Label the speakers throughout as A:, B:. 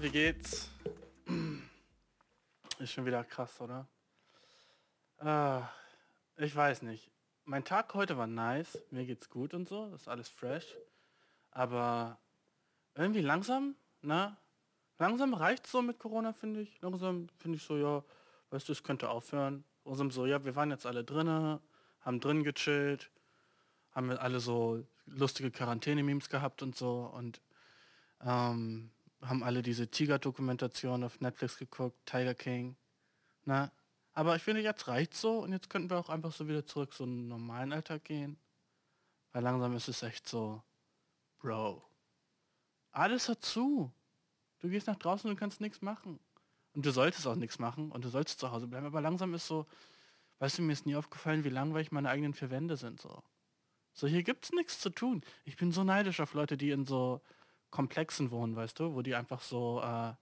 A: wie geht's? Ist schon wieder krass, oder? Ah, ich weiß nicht. Mein Tag heute war nice, mir geht's gut und so, ist alles fresh. Aber irgendwie langsam, na, langsam reicht's so mit Corona, finde ich. Langsam finde ich so, ja, weißt du, es könnte aufhören. Langsam so, ja, wir waren jetzt alle drinnen, haben drin gechillt, haben wir alle so lustige Quarantäne-Memes gehabt und so und ähm, haben alle diese Tiger-Dokumentation auf Netflix geguckt, Tiger King. Na, aber ich finde, jetzt reicht's so und jetzt könnten wir auch einfach so wieder zurück so einen normalen Alltag gehen. Weil langsam ist es echt so, Bro, alles hat zu. Du gehst nach draußen und kannst nichts machen. Und du solltest auch nichts machen und du solltest zu Hause bleiben. Aber langsam ist so, weißt du, mir ist nie aufgefallen, wie langweilig meine eigenen vier Wände sind. So, so hier gibt's nichts zu tun. Ich bin so neidisch auf Leute, die in so Komplexen wohnen, weißt du, wo die einfach so äh,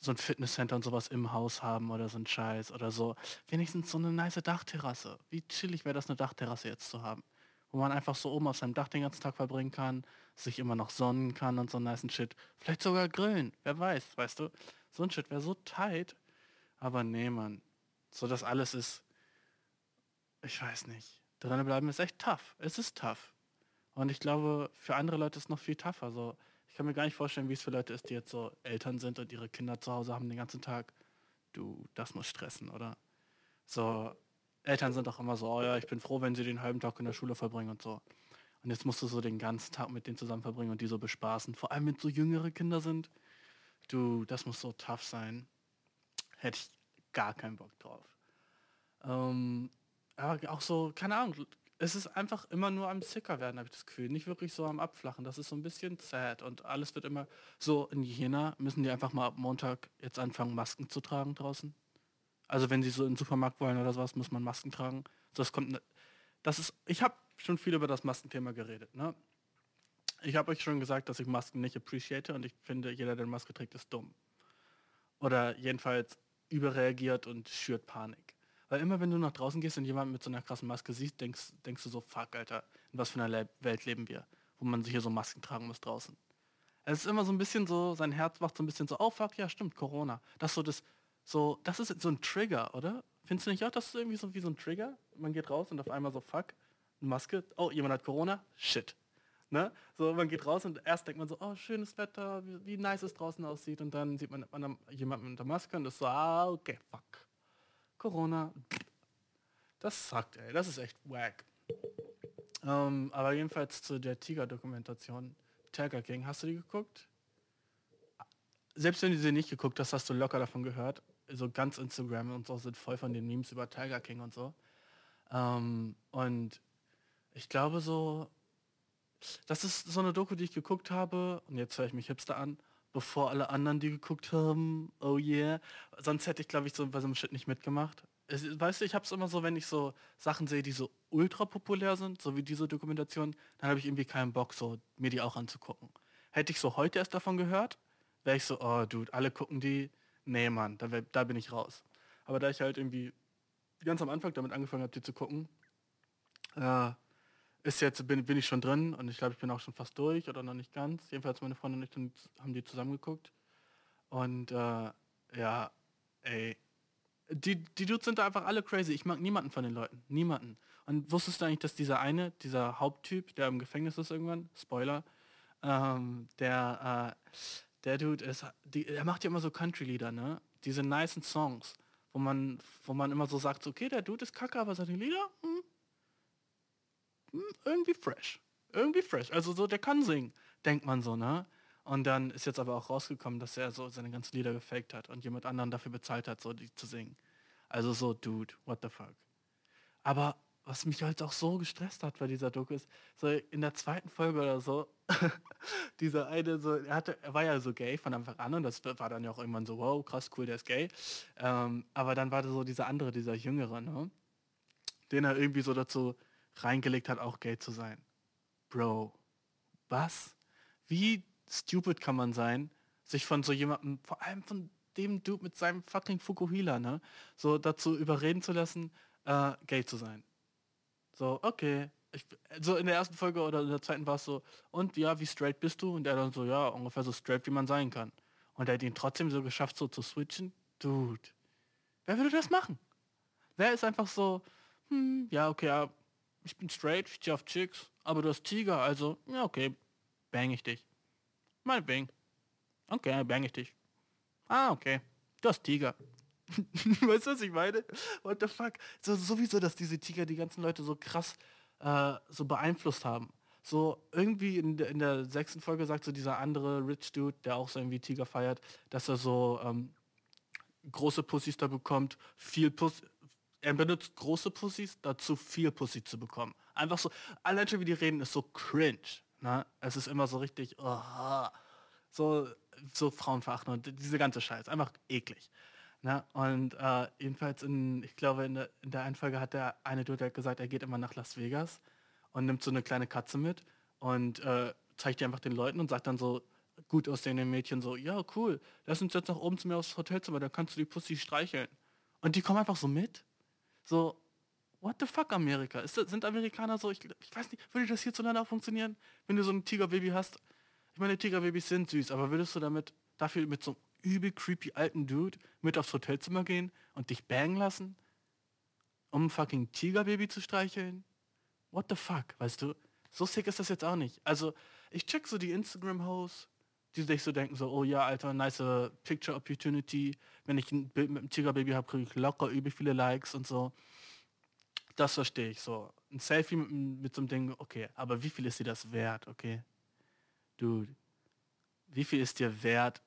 A: so ein Fitnesscenter und sowas im Haus haben oder so ein Scheiß oder so. Wenigstens so eine nice Dachterrasse. Wie chillig wäre das, eine Dachterrasse jetzt zu haben. Wo man einfach so oben auf seinem Dach den ganzen Tag verbringen kann, sich immer noch sonnen kann und so einen nice Shit. Vielleicht sogar grillen, wer weiß, weißt du. So ein Shit wäre so tight. Aber nee, Mann. So das alles ist, ich weiß nicht. Drinnen bleiben ist echt tough. Es ist tough. Und ich glaube, für andere Leute ist es noch viel tougher. So, ich kann mir gar nicht vorstellen, wie es für Leute ist, die jetzt so Eltern sind und ihre Kinder zu Hause haben den ganzen Tag. Du, das muss stressen, oder? So, Eltern sind auch immer so, oh ja, ich bin froh, wenn sie den halben Tag in der Schule verbringen und so. Und jetzt musst du so den ganzen Tag mit denen zusammen verbringen und die so bespaßen. Vor allem, wenn so jüngere Kinder sind. Du, das muss so tough sein. Hätte ich gar keinen Bock drauf. Ähm, aber auch so, keine Ahnung, es ist einfach immer nur am Sicker werden, habe ich das Gefühl. Nicht wirklich so am Abflachen. Das ist so ein bisschen sad und alles wird immer so in Jena müssen die einfach mal ab Montag jetzt anfangen, Masken zu tragen draußen. Also wenn sie so in den Supermarkt wollen oder sowas, muss man Masken tragen. Das kommt, ne, das ist, ich habe schon viel über das Maskenthema geredet. Ne? Ich habe euch schon gesagt, dass ich Masken nicht appreciate und ich finde, jeder, der Maske trägt, ist dumm. Oder jedenfalls überreagiert und schürt Panik. Weil immer wenn du nach draußen gehst und jemanden mit so einer krassen Maske siehst, denkst, denkst du so, fuck, Alter, in was für einer Le Welt leben wir, wo man sich hier so Masken tragen muss draußen. Es ist immer so ein bisschen so, sein Herz macht so ein bisschen so, oh fuck, ja stimmt, Corona. Das so das, so, das ist so ein Trigger, oder? Findest du nicht auch, das ist irgendwie so wie so ein Trigger? Man geht raus und auf einmal so, fuck, Maske, oh, jemand hat Corona, shit. Ne? So, man geht raus und erst denkt man so, oh, schönes Wetter, wie, wie nice es draußen aussieht und dann sieht man jemanden mit der Maske und ist so, ah, okay, fuck. Corona. Das sagt, ey, das ist echt wack. Ähm, aber jedenfalls zu der Tiger-Dokumentation. Tiger King, hast du die geguckt? Selbst wenn du sie nicht geguckt hast, hast du locker davon gehört. So ganz Instagram und so sind voll von den Memes über Tiger King und so. Ähm, und ich glaube so, das ist so eine Doku, die ich geguckt habe, und jetzt höre ich mich hipster an, bevor alle anderen die geguckt haben. Oh yeah. Sonst hätte ich, glaube ich, so bei so einem Shit nicht mitgemacht. Es, weißt du, ich habe es immer so, wenn ich so Sachen sehe, die so ultra populär sind, so wie diese Dokumentation, dann habe ich irgendwie keinen Bock, so mir die auch anzugucken. Hätte ich so heute erst davon gehört, wäre ich so, oh dude, alle gucken die. Nee, Mann, da, wär, da bin ich raus. Aber da ich halt irgendwie ganz am Anfang damit angefangen habe, die zu gucken, äh, ist jetzt, bin, bin ich schon drin und ich glaube, ich bin auch schon fast durch oder noch nicht ganz. Jedenfalls meine Freundin und ich haben die zusammengeguckt. Und äh, ja, ey, die, die Dudes sind da einfach alle crazy. Ich mag niemanden von den Leuten. Niemanden. Und wusstest du eigentlich, dass dieser eine, dieser Haupttyp, der im Gefängnis ist irgendwann, Spoiler, ähm, der, äh, der Dude ist, die, er macht ja immer so Country-Lieder, ne? Diese nicen Songs, wo man, wo man immer so sagt, okay, der Dude ist kacke, aber seine Lieder, hm, irgendwie fresh. Irgendwie fresh. Also so, der kann singen, denkt man so, ne? Und dann ist jetzt aber auch rausgekommen, dass er so seine ganzen Lieder gefaked hat und jemand anderen dafür bezahlt hat, so die zu singen. Also so, dude, what the fuck. Aber was mich halt auch so gestresst hat bei dieser Doku ist, so in der zweiten Folge oder so, dieser eine, so, er, hatte, er war ja so gay von Anfang an und das war dann ja auch irgendwann so, wow, krass, cool, der ist gay. Ähm, aber dann war da so dieser andere, dieser Jüngere, ne? den er irgendwie so dazu reingelegt hat, auch gay zu sein. Bro, was? Wie stupid kann man sein, sich von so jemandem, vor allem von dem Dude mit seinem fucking Fukuhila, ne, so dazu überreden zu lassen, äh, gay zu sein. So, okay. Ich, so in der ersten Folge oder in der zweiten war es so, und ja, wie straight bist du? Und er dann so, ja, ungefähr so straight, wie man sein kann. Und er hat ihn trotzdem so geschafft, so zu switchen. Dude, wer würde das machen? Wer ist einfach so, hm, ja, okay, ja, ich bin straight, ich stehe auf Chicks, aber du hast Tiger, also, ja, okay, bang ich dich. Mal bang. Okay, bang ich dich. Ah, okay, du hast Tiger. weißt du, was ich meine? What the fuck? So, sowieso, dass diese Tiger die ganzen Leute so krass äh, so beeinflusst haben. So irgendwie in, der- in der sechsten Folge sagt so dieser andere Rich Dude, der auch so irgendwie Tiger feiert, dass er so ähm, große Pussys da bekommt, viel Pussy. Er benutzt große Pussys, dazu viel Pussy zu bekommen. Einfach so, allein schon wie die reden, ist so cringe. Ne? Es ist immer so richtig, oh, so, so frauenverachtend und diese ganze Scheiß. Einfach eklig. Ne? Und äh, jedenfalls, in, ich glaube, in der, in der einen Folge hat der eine Dude hat gesagt, er geht immer nach Las Vegas und nimmt so eine kleine Katze mit und äh, zeigt die einfach den Leuten und sagt dann so gut aussehenden Mädchen so, ja cool, lass uns jetzt nach oben zu mir aufs Hotelzimmer, dann kannst du die Pussy streicheln. Und die kommen einfach so mit. So, what the fuck Amerika? Ist sind Amerikaner so, ich, ich weiß nicht, würde das hierzulande auch funktionieren, wenn du so ein Tigerbaby hast? Ich meine, Tigerbabys sind süß, aber würdest du damit dafür mit so einem übel creepy alten Dude mit aufs Hotelzimmer gehen und dich bangen lassen? Um ein fucking Tigerbaby zu streicheln? What the fuck, weißt du? So sick ist das jetzt auch nicht. Also, ich check so die Instagram-Hosts, die sich so denken, so, oh ja, Alter, nice Picture Opportunity. Wenn ich ein Bild mit einem Tigerbaby habe, kriege ich locker übel viele Likes und so. Das verstehe ich so. Ein Selfie mit, mit so einem Ding, okay, aber wie viel ist dir das wert, okay? Dude, wie viel ist dir wert,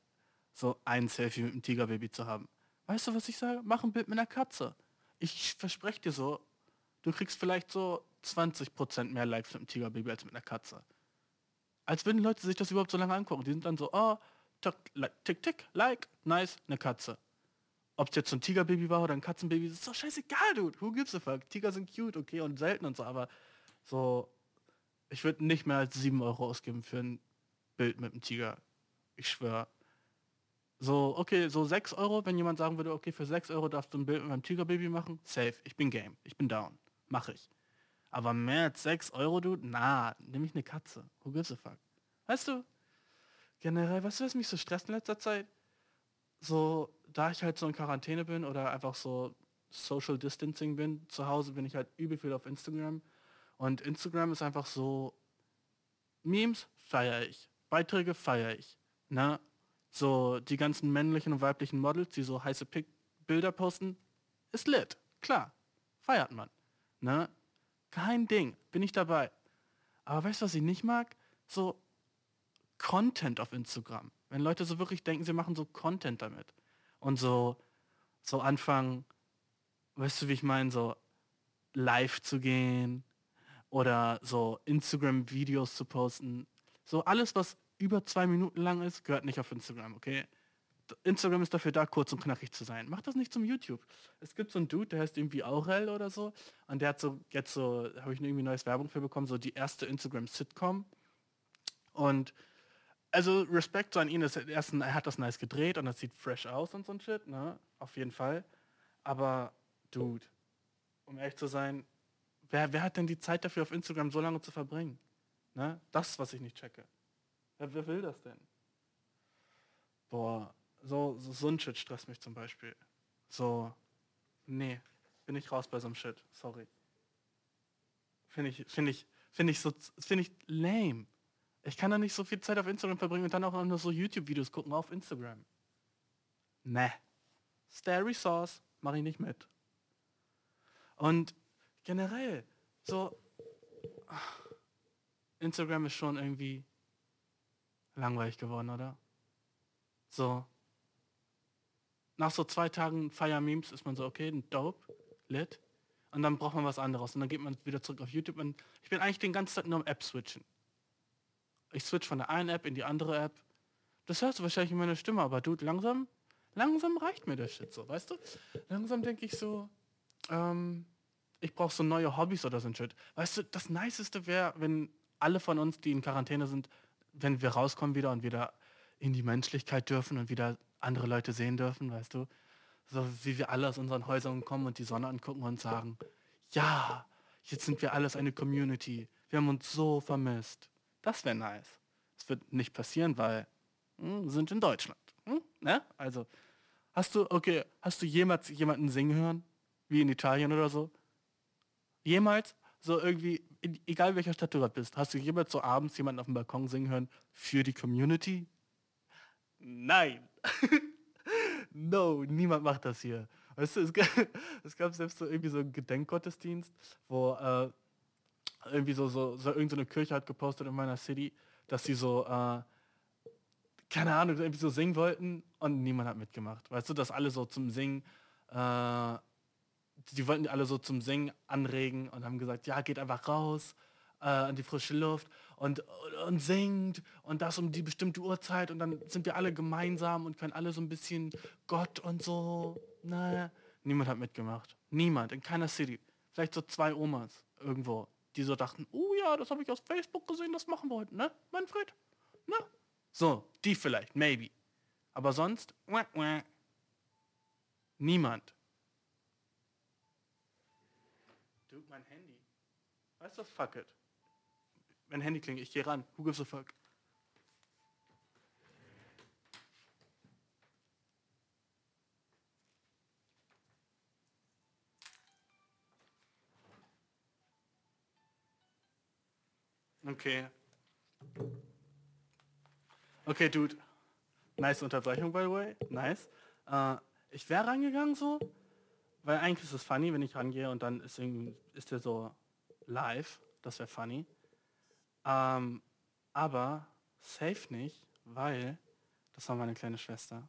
A: so ein Selfie mit einem Tigerbaby zu haben? Weißt du, was ich sage? Mach ein Bild mit einer Katze. Ich verspreche dir so, du kriegst vielleicht so 20% mehr Likes mit einem Tigerbaby als mit einer Katze. Als würden Leute sich das überhaupt so lange angucken. Die sind dann so, oh, tick, tick, like, nice, eine Katze. Ob es jetzt so ein Tigerbaby war oder ein Katzenbaby, ist doch scheißegal, dude. Who gives a fuck? Tiger sind cute, okay, und selten und so, aber so, ich würde nicht mehr als 7 Euro ausgeben für ein Bild mit einem Tiger. Ich schwöre. So, okay, so 6 Euro, wenn jemand sagen würde, okay, für 6 Euro darfst du ein Bild mit meinem Tigerbaby machen, safe. Ich bin game. Ich bin down. Mache ich. Aber mehr als 6 Euro, dude? Na, nehme ich eine Katze. Who gives a fuck? Weißt du, generell, weißt du, was mich so stresst in letzter Zeit? So, da ich halt so in Quarantäne bin oder einfach so Social Distancing bin, zu Hause bin ich halt übel viel auf Instagram. Und Instagram ist einfach so, Memes feiere ich. Beiträge feiere ich. Ne? So die ganzen männlichen und weiblichen Models, die so heiße Pick Bilder posten, ist lit. Klar. Feiert man. Ne? Kein Ding. Bin ich dabei. Aber weißt du, was ich nicht mag? So Content auf Instagram. Wenn Leute so wirklich denken, sie machen so Content damit. Und so, so anfangen, weißt du, wie ich meine, so live zu gehen oder so Instagram-Videos zu posten. So alles, was über zwei Minuten lang ist, gehört nicht auf Instagram, okay? Instagram ist dafür da, kurz und knackig zu sein. Mach das nicht zum YouTube. Es gibt so einen Dude, der heißt irgendwie Aurel oder so. Und der hat so, jetzt so, habe ich irgendwie neues Werbung für bekommen, so die erste Instagram-Sitcom. Und also Respekt so an ihn, dass er, erst, er hat das nice gedreht und das sieht fresh aus und so ein Shit, ne? Auf jeden Fall. Aber, Dude, um ehrlich zu sein, wer, wer hat denn die Zeit dafür, auf Instagram so lange zu verbringen? Ne? Das, was ich nicht checke. Wer, wer will das denn? Boah, so, so, so ein Shit stresst mich zum Beispiel. So, nee, bin ich raus bei so einem Shit, sorry. Finde ich, finde ich, finde ich so, finde ich lame. Ich kann da nicht so viel Zeit auf Instagram verbringen und dann auch nur so YouTube-Videos gucken auf Instagram. Ne. Starry Sauce mache ich nicht mit. Und generell, so, Instagram ist schon irgendwie langweilig geworden, oder? So, nach so zwei Tagen Fire-Memes ist man so, okay, dope, lit. Und dann braucht man was anderes. Und dann geht man wieder zurück auf YouTube. Und ich bin eigentlich den ganzen Tag nur am App switchen. Ich switch von der einen App in die andere App. Das hörst du wahrscheinlich in meiner Stimme, aber du, langsam, langsam reicht mir der Shit so, weißt du? Langsam denke ich so, ähm, ich brauche so neue Hobbys oder so ein Shit. Weißt du, das Niceste wäre, wenn alle von uns, die in Quarantäne sind, wenn wir rauskommen wieder und wieder in die Menschlichkeit dürfen und wieder andere Leute sehen dürfen, weißt du? So wie wir alle aus unseren Häusern kommen und die Sonne angucken und sagen, ja, jetzt sind wir alles eine Community. Wir haben uns so vermisst. Das wäre nice. Das wird nicht passieren, weil hm, wir sind in Deutschland. Hm? Ne? Also, hast du, okay, hast du jemals jemanden singen hören? Wie in Italien oder so? Jemals? So irgendwie, in, egal welcher Stadt du gerade bist, hast du jemals so abends jemanden auf dem Balkon singen hören für die Community? Nein. no, niemand macht das hier. Weißt du, es, gab, es gab selbst so irgendwie so einen Gedenkgottesdienst, wo äh, irgendwie so, so, so irgendeine Kirche hat gepostet in meiner City, dass sie so, äh, keine Ahnung, irgendwie so singen wollten und niemand hat mitgemacht. Weißt du, dass alle so zum Singen, äh, die wollten alle so zum Singen anregen und haben gesagt, ja, geht einfach raus äh, an die frische Luft und, und singt und das um die bestimmte Uhrzeit und dann sind wir alle gemeinsam und können alle so ein bisschen Gott und so. Naja, niemand hat mitgemacht. Niemand, in keiner City. Vielleicht so zwei Omas irgendwo, die so dachten, oh ja, das habe ich aus Facebook gesehen, das machen heute, ne, Manfred? Ne? So, die vielleicht, maybe. Aber sonst, niemand. Dude, mein Handy. Weißt du fuck it. Mein Handy klingelt, ich gehe ran. Who gives a fuck? Okay. Okay, Dude. Nice Unterbrechung, by the way. Nice. Äh, ich wäre rangegangen so, weil eigentlich ist es funny, wenn ich rangehe und dann ist, ist der so live. Das wäre funny. Ähm, aber safe nicht, weil das war meine kleine Schwester.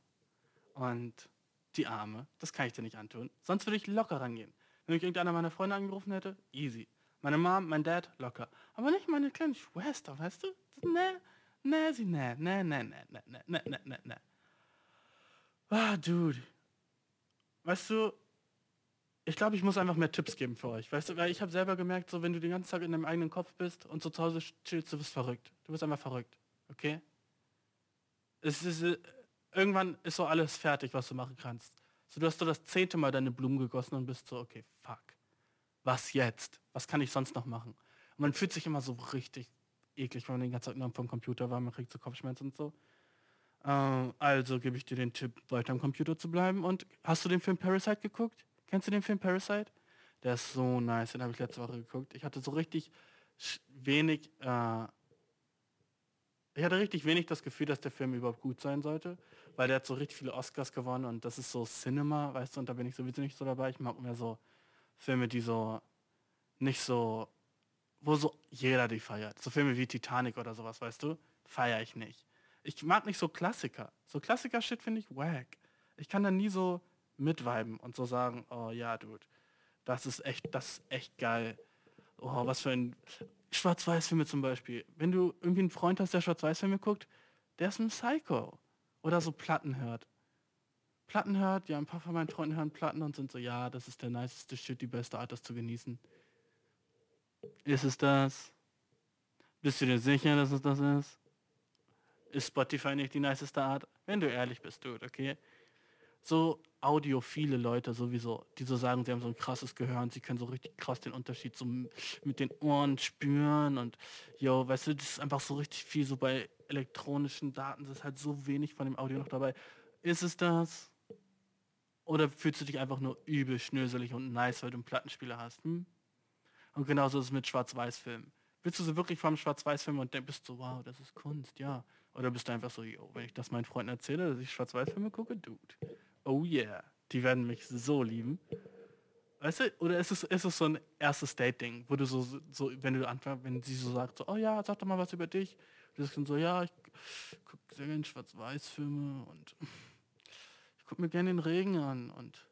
A: Und die Arme, das kann ich dir nicht antun. Sonst würde ich locker rangehen. Wenn ich irgendeiner meiner Freunde angerufen hätte, easy. Meine Mom, mein Dad, locker. Aber nicht meine kleine Schwester, weißt du? Ne, ne, sie, ne, ne, ne, ne, ne, ne, ne, ne, ne, ne. Ah, Dude. Weißt du, ich glaube, ich muss einfach mehr Tipps geben für euch. Weißt du, weil ich habe selber gemerkt, so wenn du den ganzen Tag in deinem eigenen Kopf bist und so zu Hause chillst, du bist verrückt. Du bist einfach verrückt. Okay? Es ist, äh, irgendwann ist so alles fertig, was du machen kannst. So, du hast so das zehnte Mal deine Blumen gegossen und bist so, okay, fuck. Was jetzt? Was kann ich sonst noch machen? Und man fühlt sich immer so richtig eklig, wenn man den ganzen Tag nur vom Computer war, man kriegt so Kopfschmerzen und so. Äh, also gebe ich dir den Tipp, weiter am Computer zu bleiben. Und hast du den Film Parasite geguckt? Kennst du den Film Parasite? Der ist so nice, den habe ich letzte Woche geguckt. Ich hatte so richtig wenig, äh, ich hatte richtig wenig das Gefühl, dass der Film überhaupt gut sein sollte, weil der hat so richtig viele Oscars gewonnen und das ist so Cinema, weißt du, und da bin ich sowieso nicht so dabei. Ich mag mehr so Filme, die so nicht so, wo so jeder die feiert. So Filme wie Titanic oder sowas, weißt du, feiere ich nicht. Ich mag nicht so Klassiker. So Klassiker-Shit finde ich wack. Ich kann da nie so mitweiben und so sagen, oh ja, Dude, das ist echt, das ist echt geil. Oh, was für ein Schwarz-Weiß-Filme zum Beispiel. Wenn du irgendwie einen Freund hast, der Schwarz-Weiß-Filme guckt, der ist ein Psycho. Oder so Platten hört. Platten hört, ja, ein paar von meinen Freunden hören Platten und sind so, ja, das ist der niceste Shit, die beste Art, das zu genießen. Ist es das? Bist du dir sicher, dass es das ist? Ist Spotify nicht die niceste Art? Wenn du ehrlich bist, Dude, okay? So audiophile Leute sowieso, die so sagen, sie haben so ein krasses Gehör und sie können so richtig krass den Unterschied so mit den Ohren spüren und yo, weißt du, das ist einfach so richtig viel so bei elektronischen Daten, ist halt so wenig von dem Audio noch dabei. Ist es das? Oder fühlst du dich einfach nur übel schnöselig und nice, weil du einen Plattenspieler hast? Hm? Und genauso ist es mit Schwarz-Weiß-Filmen. Willst du so wirklich vom Schwarz-Weiß-Film und dann bist du, wow, das ist Kunst, ja. Oder bist du einfach so, yo, wenn ich das meinen Freunden erzähle, dass ich Schwarz-Weiß-Filme gucke, dude oh yeah, die werden mich so lieben. Weißt du, oder ist es, ist es so ein erstes Date-Ding, wo du so, so, wenn du anfängst, wenn sie so sagt, so, oh ja, sag doch mal was über dich. Du sagst dann so, ja, ich gucke sehr gerne Schwarz-Weiß-Filme und ich gucke mir gerne den Regen an und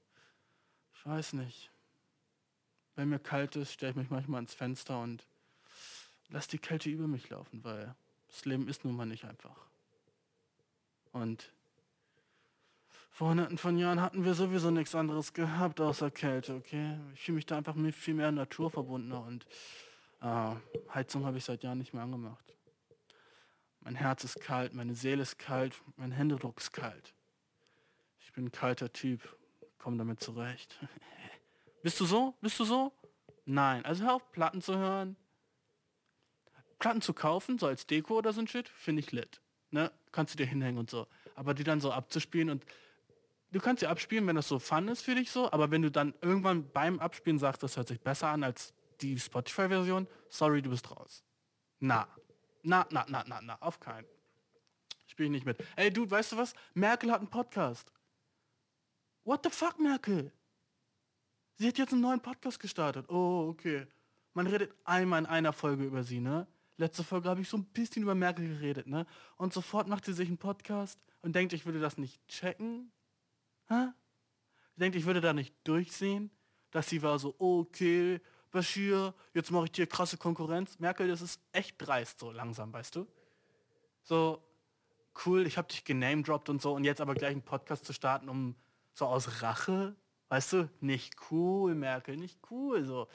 A: ich weiß nicht. Wenn mir kalt ist, stelle ich mich manchmal ans Fenster und lass die Kälte über mich laufen, weil das Leben ist nun mal nicht einfach. Und vor hunderten von Jahren hatten wir sowieso nichts anderes gehabt außer Kälte, okay? Ich fühle mich da einfach viel mehr naturverbundener und äh, Heizung habe ich seit Jahren nicht mehr angemacht. Mein Herz ist kalt, meine Seele ist kalt, mein Händedruck ist kalt. Ich bin ein kalter Typ, komm damit zurecht. Bist du so? Bist du so? Nein. Also hör auf, Platten zu hören. Platten zu kaufen, so als Deko oder so ein Shit, finde ich lit. Ne? Kannst du dir hinhängen und so. Aber die dann so abzuspielen und du kannst sie abspielen, wenn das so fun ist für dich so, aber wenn du dann irgendwann beim Abspielen sagst, das hört sich besser an als die Spotify-Version, sorry, du bist raus. Na. Na, na, na, na, na, auf keinen. Spiel ich nicht mit. Ey, Dude, weißt du was? Merkel hat einen Podcast. What the fuck, Merkel? Sie hat jetzt einen neuen Podcast gestartet. Oh, okay. Man redet einmal in einer Folge über sie, ne? Letzte Folge habe ich so ein bisschen über Merkel geredet, ne? Und sofort macht sie sich einen Podcast und denkt, ich würde das nicht checken. Hä? Denkt, ich würde da nicht durchsehen, dass sie war so, okay, Bashir, jetzt mache ich dir krasse Konkurrenz. Merkel, das ist echt dreist so langsam, weißt du? So, cool, ich habe dich genamedroppt und so und jetzt aber gleich einen Podcast zu starten, um so aus Rache, weißt du, nicht cool, Merkel, nicht cool, so.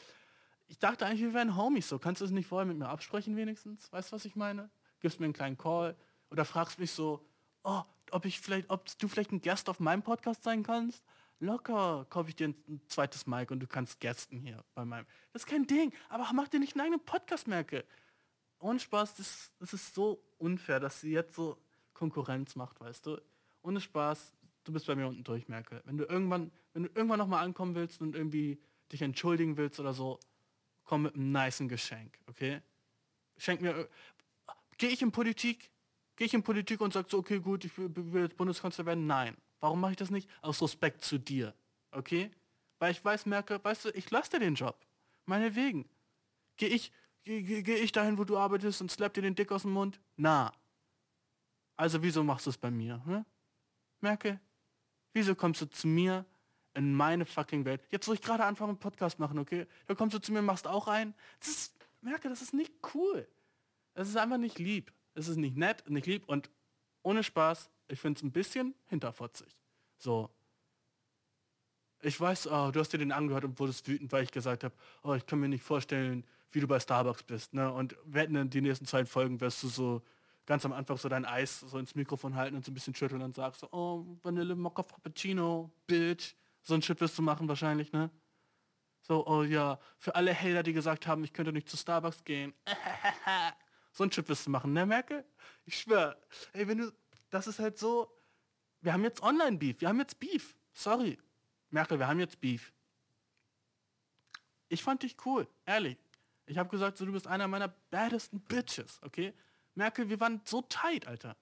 A: Ich dachte eigentlich, wir wären Homies, so. Kannst du es nicht vorher mit mir absprechen wenigstens? Weißt du, was ich meine? Gibst mir einen kleinen Call oder fragst mich so, oh, ob ich vielleicht, ob du vielleicht ein Gast auf meinem Podcast sein kannst? Locker kaufe ich dir ein, zweites Mic und du kannst gästen hier bei meinem. Das ist kein Ding, aber mach dir nicht einen eigenen Podcast, Merkel. Ohne Spaß, das, das ist so unfair, dass sie jetzt so Konkurrenz macht, weißt du? Ohne Spaß, du bist bei mir unten durch, Merkel. Wenn du irgendwann, wenn du irgendwann nochmal ankommen willst und irgendwie dich entschuldigen willst oder so, komm mit einem niceen Geschenk, okay? Schenk mir. Gehe ich in Politik? Gehe ich in Politik und sag so, okay, gut, ich will, jetzt Bundeskanzler werden? Nein. Warum mache ich das nicht? Aus Respekt zu dir, okay? Weil ich weiß, merke, weißt du, ich lasse dir den Job. Meinetwegen. Gehe ich, gehe geh ich dahin, wo du arbeitest und slap dir den Dick aus dem Mund? Na. Also wieso machst du es bei mir? Hm? Merke, wieso kommst du zu mir in meine fucking Welt? Jetzt, wo ich gerade anfange, einen Podcast machen, okay? Da kommst du zu mir, machst auch ein. Das ist, merke, das ist nicht cool. Es ist einfach nicht lieb. Es ist nicht nett, nicht lieb und ohne Spaß, ich finde es ein bisschen hinterfotzig. So. Ich weiß, oh, du hast dir den angehört und wurdest wütend, weil ich gesagt habe, oh, ich kann mir nicht vorstellen, wie du bei Starbucks bist. Ne? Und wetten in die nächsten zwei Folgen wirst du so ganz am Anfang so dein Eis so ins Mikrofon halten und so ein bisschen schütteln und sagst so, oh, Vanille Mocca Frappuccino, Bitch. So ein Chip wirst du machen wahrscheinlich, ne? So, oh ja, für alle Hater, die gesagt haben, ich könnte nicht zu Starbucks gehen. so ein Chip wirst du machen, ne, Merkel? Ich schwör. Ey, wenn du, das ist halt so, wir haben jetzt Online-Beef, wir haben jetzt Beef. Sorry. Merkel, wir haben jetzt Beef. Ich fand dich cool, ehrlich. Ich habe gesagt, so, du bist einer meiner baddesten Bitches, okay? Merkel, wir waren so tight, Alter.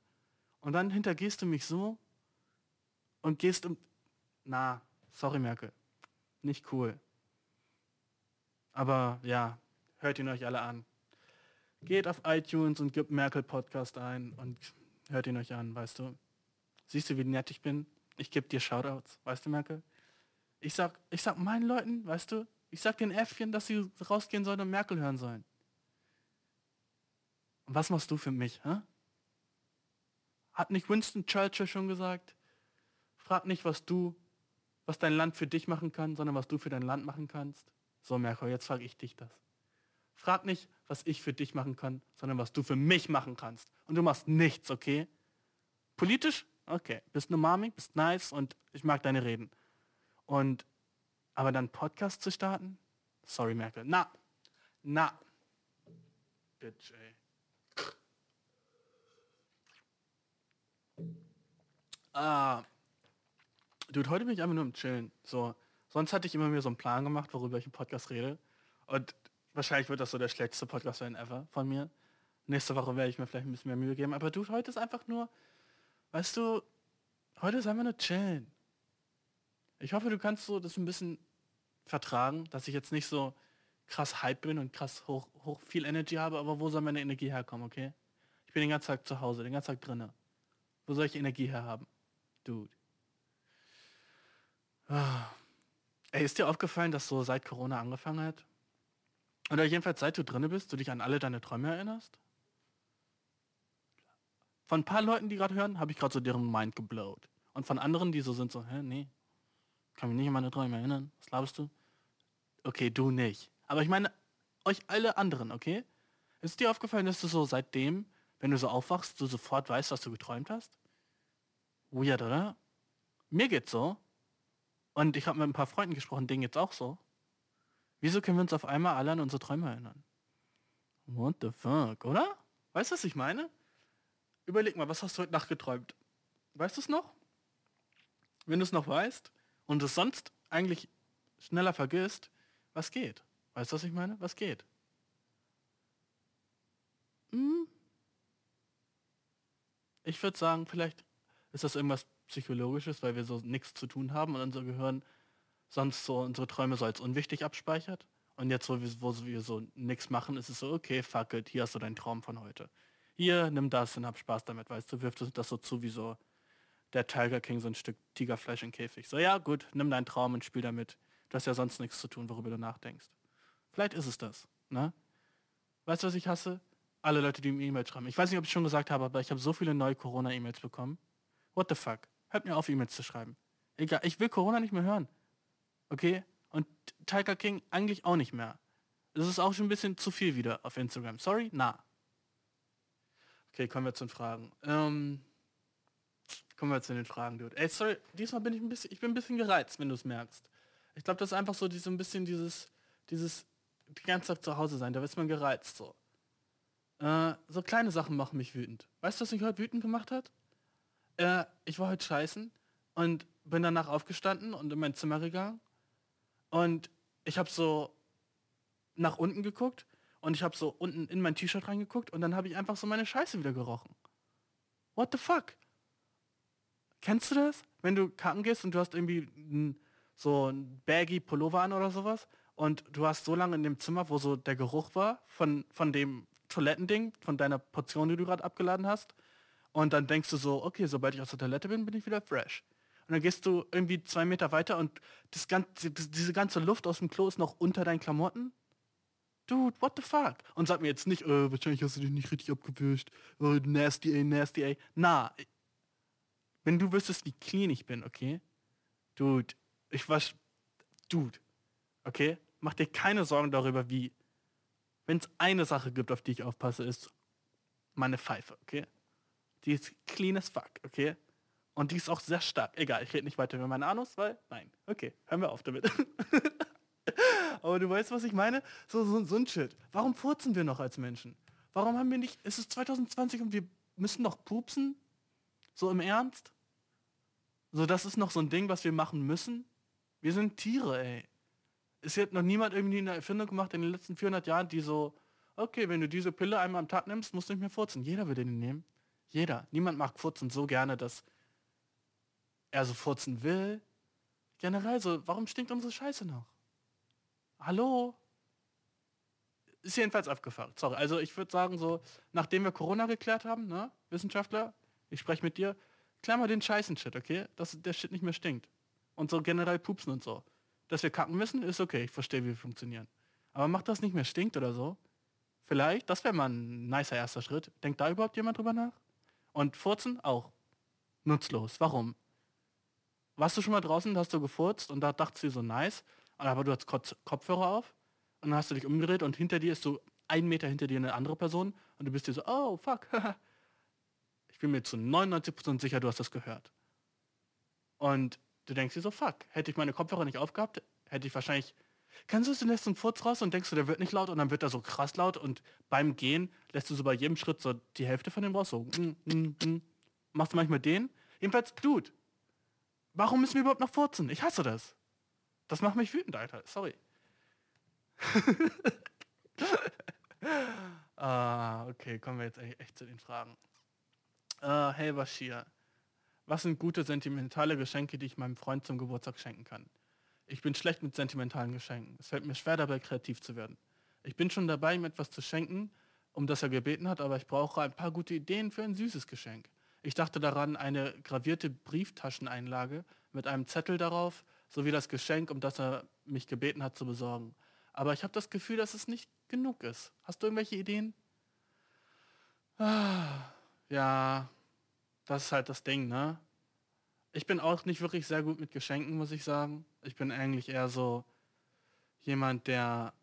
A: Und dann hintergehst du mich so und gehst um... Na, sorry, Merkel. Nicht cool. Aber ja, hört ihn euch alle an. Geht auf iTunes und gebt Merkel Podcast ein und hört ihn euch an, weißt du. Siehst du, wie nett ich bin? Ich gebe dir Shoutouts, weißt du, Merkel? Ich sag, ich sag meinen Leuten, weißt du, ich sag den Äffchen, dass sie rausgehen sollen und Merkel hören sollen. Und was machst du für mich? Hä? Hat nicht Winston Churchill schon gesagt? Frag nicht, was du, was dein Land für dich machen kann, sondern was du für dein Land machen kannst. So, Merkel, jetzt frage ich dich das. Frag nicht, was ich für dich machen kann, sondern was du für mich machen kannst. Und du machst nichts, okay? Politisch? Okay. Bist eine Mami, bist nice und ich mag deine Reden. Und, aber dann Podcast zu starten? Sorry, Merkel. Na, na. Bitch, ey. Ah. Dude, heute bin ich einfach nur im Chillen. So. Sonst hatte ich immer mir so einen Plan gemacht, worüber ich im Podcast rede. Und wahrscheinlich wird das so der schlechteste Podcast sein ever von mir. Nächste Woche werde ich mir vielleicht ein bisschen mehr Mühe geben. Aber du, heute ist einfach nur, weißt du, heute ist einfach nur chillen. Ich hoffe, du kannst so das ein bisschen vertragen, dass ich jetzt nicht so krass hype bin und krass hoch, hoch viel Energy habe, aber wo soll meine Energie herkommen, okay? Ich bin den ganzen Tag zu Hause, den ganzen Tag drinnen. Wo soll ich Energie herhaben? Dude. Ah. Ey, ist dir aufgefallen, dass so seit Corona angefangen hat? Oder jedenfalls seit du drinne bist, du dich an alle deine Träume erinnerst? Von ein paar Leuten, die gerade hören, habe ich gerade so deren Mind geblowt. Und von anderen, die so sind so, hä, nee, kann mich nicht an meine Träume erinnern. Was glaubst du? Okay, du nicht. Aber ich meine, euch alle anderen, okay? Ist dir aufgefallen, dass du so seitdem, wenn du so aufwachst, du sofort weißt, was du geträumt hast? Weird, oder? Mir geht's so. Und ich habe mit ein paar Freunden gesprochen, denen geht's auch so. Wieso können wir uns auf einmal alle an unsere Träume erinnern? What the fuck, oder? Weißt du, was ich meine? Überleg mal, was hast du heute Nacht geträumt? Weißt du es noch? Wenn du es noch weißt und es sonst eigentlich schneller vergisst, was geht? Weißt du, was ich meine? Was geht? Hm? Ich würde sagen, vielleicht ist das irgendwas Psychologisches, weil wir so nichts zu tun haben und unser Gehirn sonst so unsere Träume so als unwichtig abspeichert. Und jetzt, wo wir, wo wir so nichts machen, ist es so, okay, fuck it, hier hast du deinen Traum von heute. Hier, nimm das und hab Spaß damit, weißt du, wirft das so zu wie so der Tiger King, so ein Stück Tigerfleisch im Käfig. So, ja, gut, nimm deinen Traum und spiel damit. Du hast ja sonst nichts zu tun, worüber du nachdenkst. Vielleicht ist es das, ne? Weißt du, was ich hasse? Alle Leute, die mir E-Mails schreiben. Ich weiß nicht, ob ich schon gesagt habe, aber ich habe so viele neue Corona-E-Mails bekommen. What the fuck? Hört mir auf, E-Mails zu schreiben. Egal, ich will Corona nicht mehr hören. Okay? Und Tiger King eigentlich auch nicht mehr. Das ist auch schon ein bisschen zu viel wieder auf Instagram. Sorry? Na. Okay, kommen wir zu den Fragen. Ähm, kommen wir zu den Fragen, Dude. Ey, sorry, diesmal bin ich ein bisschen, ich bin ein bisschen gereizt, wenn du es merkst. Ich glaube, das ist einfach so, so ein bisschen dieses, dieses, die ganze Zeit zu Hause sein, da wird man gereizt so. Äh, so kleine Sachen machen mich wütend. Weißt du, was mich heute wütend gemacht hat? Äh, ich war heute scheißen und bin danach aufgestanden und in mein Zimmer gegangen und ich habe so nach unten geguckt und ich habe so unten in mein T-Shirt reingeguckt und dann habe ich einfach so meine Scheiße wieder gerochen. What the fuck? Kennst du das? Wenn du kacken gehst und du hast irgendwie so ein baggy Pullover an oder sowas und du hast so lange in dem Zimmer, wo so der Geruch war von, von dem Toilettending, von deiner Portion, die du gerade abgeladen hast. Und dann denkst du so, okay, sobald ich aus der Toilette bin, bin ich wieder fresh. Und dann gehst du irgendwie zwei Meter weiter und das ganze, diese ganze Luft aus dem Klo ist noch unter deinen Klamotten. Dude, what the fuck? Und sag mir jetzt nicht, äh, wahrscheinlich hast du dich nicht richtig abgewischt. Oh, nasty, ey, nasty, ey. Na, wenn du wüsstest, wie clean ich bin, okay? Dude, ich wasch... Dude, okay? Mach dir keine Sorgen darüber, wie... Wenn es eine Sache gibt, auf die ich aufpasse, ist meine Pfeife, okay? Die ist clean as fuck, okay? Und die ist auch sehr stark. Egal, ich rede nicht weiter über meinen Anus, weil, nein. Okay, hören wir auf damit. Aber du weißt, was ich meine? So, so, so ein Shit. Warum furzen wir noch als Menschen? Warum haben wir nicht, es ist 2020 und wir müssen noch pupsen? So im Ernst? So, das ist noch so ein Ding, was wir machen müssen? Wir sind Tiere, ey. Es hat noch niemand irgendwie eine Erfindung gemacht in den letzten 400 Jahren, die so, okay, wenn du diese Pille einmal am Tag nimmst, musst du nicht mehr furzen. Jeder würde den nehmen. Jeder. Niemand mag Furzen so gerne, dass er so furzen will. Generell so, warum stinkt unsere Scheiße noch? Hallo? Ist jedenfalls abgefahren. Sorry. Also ich würde sagen so, nachdem wir Corona geklärt haben, ne, Wissenschaftler, ich spreche mit dir, klär mal den Scheißen-Shit, okay? Dass der Shit nicht mehr stinkt. Und so generell pupsen und so. Dass wir kacken müssen, ist okay. Ich verstehe, wie wir funktionieren. Aber macht das nicht mehr stinkt oder so? Vielleicht, das wäre mal ein nicer erster Schritt. Denkt da überhaupt jemand drüber nach? Und Furzen auch. Nutzlos. Warum? Warst du schon mal draußen, hast du gefurzt und da dachtest du so nice, aber du hast Kopfhörer auf und dann hast du dich umgedreht und hinter dir ist so ein Meter hinter dir eine andere Person und du bist dir so, oh fuck. ich bin mir zu 99% sicher, du hast das gehört. Und du denkst dir so, fuck, hätte ich meine Kopfhörer nicht aufgehabt, hätte ich wahrscheinlich. Kennst du es, du lässt einen Furz raus und denkst du, der wird nicht laut und dann wird er so krass laut und beim Gehen lässt du so bei jedem Schritt so die Hälfte von dem raus, so mm, mm, mm. machst du manchmal den. Jedenfalls, Dude, Warum müssen wir überhaupt noch furzen? Ich hasse das. Das macht mich wütend, Alter. Sorry. ah, okay, kommen wir jetzt echt zu den Fragen. Uh, hey Bashir, was sind gute sentimentale Geschenke, die ich meinem Freund zum Geburtstag schenken kann? Ich bin schlecht mit sentimentalen Geschenken. Es fällt mir schwer dabei, kreativ zu werden. Ich bin schon dabei, ihm etwas zu schenken, um das er gebeten hat, aber ich brauche ein paar gute Ideen für ein süßes Geschenk. Ich dachte daran, eine gravierte Brieftascheneinlage mit einem Zettel darauf, sowie das Geschenk, um das er mich gebeten hat zu besorgen. Aber ich habe das Gefühl, dass es nicht genug ist. Hast du irgendwelche Ideen? Ah, ja, das ist halt das Ding, ne? Ich bin auch nicht wirklich sehr gut mit Geschenken, muss ich sagen. Ich bin eigentlich eher so jemand, der...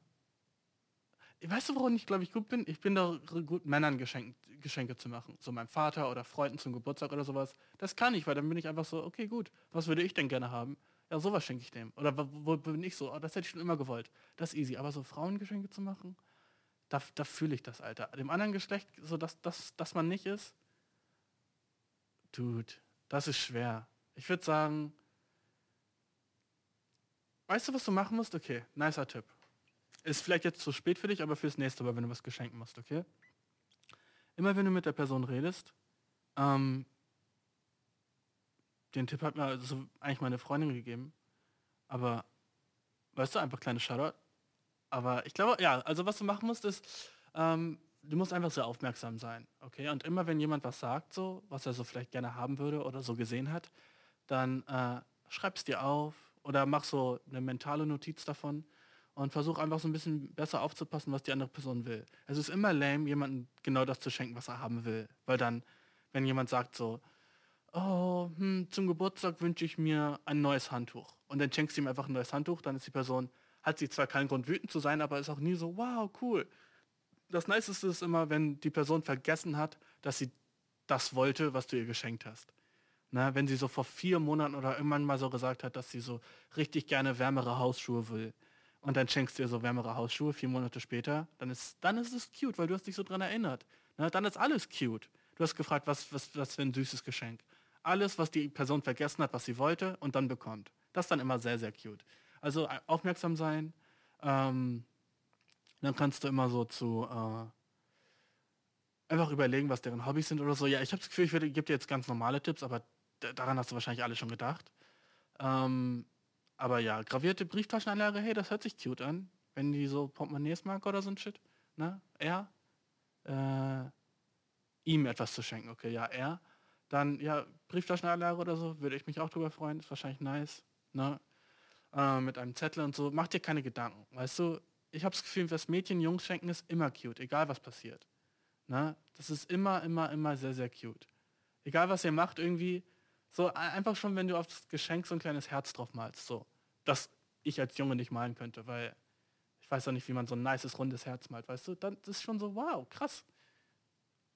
A: weißt du, woran ich glaube ich gut bin? Ich bin da gut, Männern Geschenk, Geschenke zu machen. So meinem Vater oder Freunden zum Geburtstag oder sowas. Das kann ich, weil dann bin ich einfach so, okay, gut, was würde ich denn gerne haben? Ja, sowas schenke ich dem. Oder wo, wo bin ich so? Oh, das hätte ich schon immer gewollt. Das ist easy. Aber so Frauengeschenke zu machen, da, da fühle ich das, Alter. Dem anderen Geschlecht, so dass, dass, dass man nicht ist, Dude, das ist schwer. Ich würde sagen, weißt du, was du machen musst? Okay, nicer Tipp. Ist vielleicht jetzt zu spät für dich, aber fürs nächste Mal, wenn du was geschenken musst, okay? Immer wenn du mit der Person redest, ähm, den Tipp hat mir also eigentlich meine Freundin gegeben, aber weißt du, einfach kleine Shoutout. Aber ich glaube, ja, also was du machen musst, ist, ähm, du musst einfach sehr aufmerksam sein, okay? Und immer wenn jemand was sagt, so, was er so vielleicht gerne haben würde oder so gesehen hat, dann äh, schreib's dir auf oder mach so eine mentale Notiz davon und versuch einfach so ein bisschen besser aufzupassen, was die andere Person will. Es ist immer lame, jemandem genau das zu schenken, was er haben will. Weil dann, wenn jemand sagt so, oh, hm, zum Geburtstag wünsche ich mir ein neues Handtuch. Und dann schenkst du ihm einfach ein neues Handtuch, dann ist die Person, hat sie zwar keinen Grund wütend zu sein, aber ist auch nie so, wow, cool. Das Niceste ist immer, wenn die Person vergessen hat, dass sie das wollte, was du ihr geschenkt hast. Na, wenn sie so vor vier Monaten oder irgendwann mal so gesagt hat, dass sie so richtig gerne wärmere Hausschuhe will und dann schenkst du dir so wärmere Hausschuhe vier Monate später, dann ist, dann ist es cute, weil du hast dich so dran erinnert. Na, dann ist alles cute. Du hast gefragt, was, was, was für ein süßes Geschenk. Alles, was die Person vergessen hat, was sie wollte und dann bekommt. Das ist dann immer sehr, sehr cute. Also äh, aufmerksam sein. Ähm, dann kannst du immer so zu äh, einfach überlegen, was deren Hobbys sind oder so. Ja, ich habe das Gefühl, ich gebe dir jetzt ganz normale Tipps, aber daran hast du wahrscheinlich alle schon gedacht. Ähm, aber ja, gravierte Brieftaschenanlage, hey, das hört sich cute an. Wenn die so Portemonnaies mag oder so ein Shit. Ne? Er. Äh, ihm etwas zu schenken, okay, ja, er. Dann, ja, Brieftaschenanlage oder so, würde ich mich auch drüber freuen, ist wahrscheinlich nice. Ne? Äh, mit einem Zettel und so. Mach dir keine Gedanken. Weißt du, ich habe das Gefühl, was Mädchen Jungs schenken, ist immer cute, egal was passiert. Ne? Das ist immer, immer, immer sehr, sehr cute. Egal was ihr macht, irgendwie, so einfach schon, wenn du auf das Geschenk so ein kleines Herz drauf malst, so. Das ich als Junge nicht malen könnte, weil ich weiß auch nicht, wie man so ein nices, rundes Herz malt, weißt du? Dann das ist schon so, wow, krass.